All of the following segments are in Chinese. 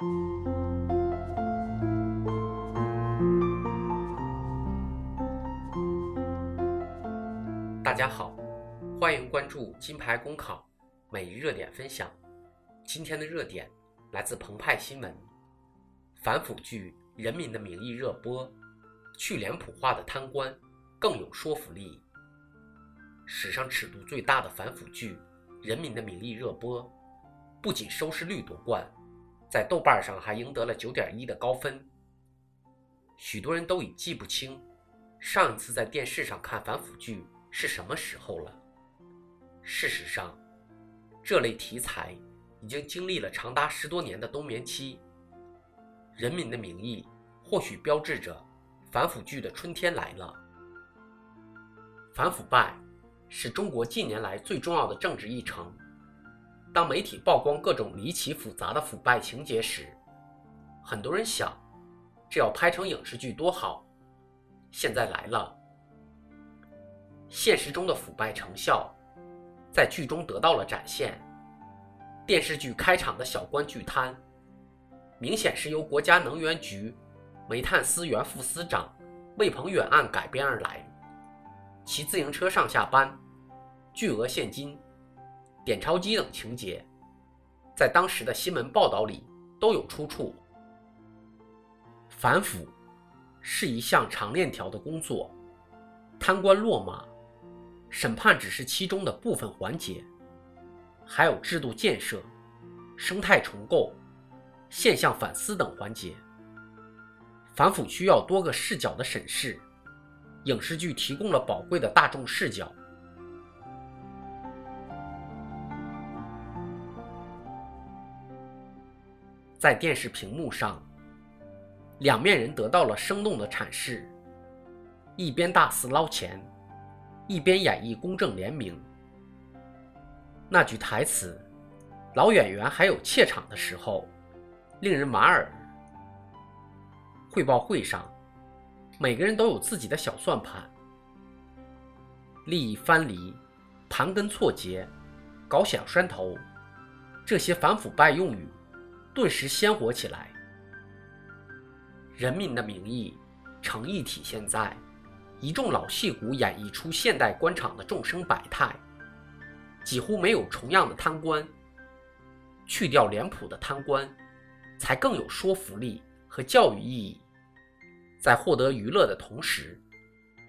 大家好，欢迎关注金牌公考每日热点分享。今天的热点来自澎湃新闻，反腐剧《人民的名义》热播，去脸谱化的贪官更有说服力。史上尺度最大的反腐剧《人民的名义》热播，不仅收视率夺冠，在豆瓣上还赢得了九点一的高分。许多人都已记不清上一次在电视上看反腐剧是什么时候了。事实上，这类题材已经经历了长达十多年的冬眠期。《人民的名义》或许标志着反腐剧的春天来了。反腐败。是中国近年来最重要的政治议程。当媒体曝光各种离奇复杂的腐败情节时，很多人想，这要拍成影视剧多好。现在来了，现实中的腐败成效在剧中得到了展现。电视剧开场的小官巨贪，明显是由国家能源局煤炭司原副司长魏鹏远案改编而来。骑自行车上下班、巨额现金、点钞机等情节，在当时的新闻报道里都有出处。反腐是一项长链条的工作，贪官落马、审判只是其中的部分环节，还有制度建设、生态重构、现象反思等环节。反腐需要多个视角的审视。影视剧提供了宝贵的大众视角，在电视屏幕上，两面人得到了生动的阐释：一边大肆捞钱，一边演绎公正廉明。那句台词“老演员还有怯场的时候”，令人莞尔。汇报会上。每个人都有自己的小算盘，利益翻离、盘根错节、搞小山头，这些反腐败用语顿时鲜活起来。人民的名义，诚意体现在一众老戏骨演绎出现代官场的众生百态，几乎没有重样的贪官。去掉脸谱的贪官，才更有说服力和教育意义。在获得娱乐的同时，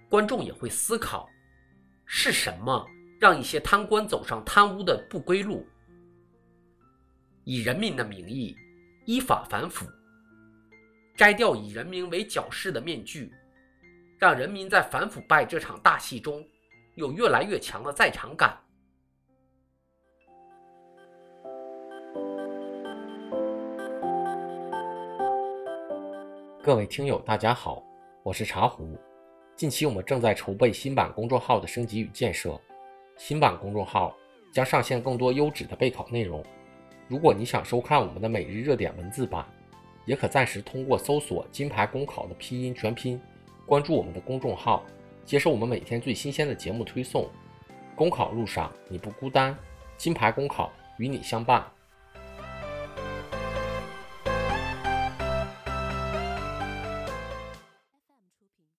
观众也会思考：是什么让一些贪官走上贪污的不归路？以人民的名义依法反腐，摘掉以人民为矫饰的面具，让人民在反腐败这场大戏中有越来越强的在场感。各位听友，大家好，我是茶壶。近期我们正在筹备新版公众号的升级与建设，新版公众号将上线更多优质的备考内容。如果你想收看我们的每日热点文字版，也可暂时通过搜索“金牌公考”的拼音全拼，关注我们的公众号，接受我们每天最新鲜的节目推送。公考路上你不孤单，金牌公考与你相伴。